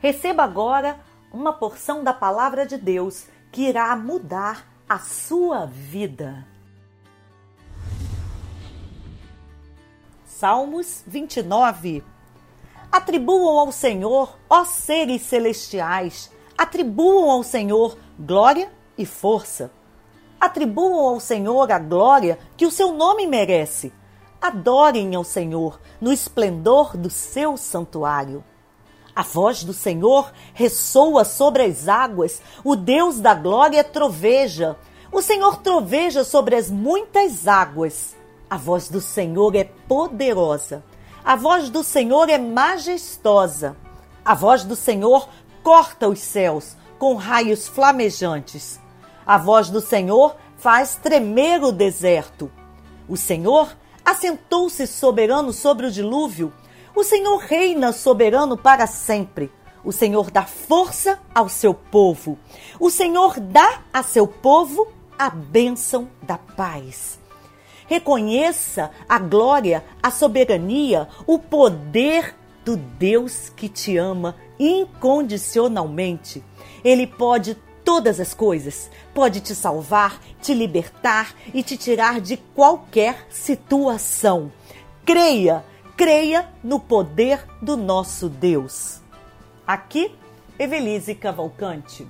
Receba agora uma porção da palavra de Deus que irá mudar a sua vida. Salmos 29 Atribuam ao Senhor, ó seres celestiais, atribuam ao Senhor glória e força. Atribuam ao Senhor a glória que o seu nome merece. Adorem ao Senhor no esplendor do seu santuário. A voz do Senhor ressoa sobre as águas, o Deus da glória troveja. O Senhor troveja sobre as muitas águas. A voz do Senhor é poderosa. A voz do Senhor é majestosa. A voz do Senhor corta os céus com raios flamejantes. A voz do Senhor faz tremer o deserto. O Senhor assentou-se soberano sobre o dilúvio o Senhor reina soberano para sempre. O Senhor dá força ao seu povo. O Senhor dá a seu povo a bênção da paz. Reconheça a glória, a soberania, o poder do Deus que te ama incondicionalmente. Ele pode todas as coisas, pode te salvar, te libertar e te tirar de qualquer situação. Creia creia no poder do nosso Deus. Aqui, Evelise Cavalcante.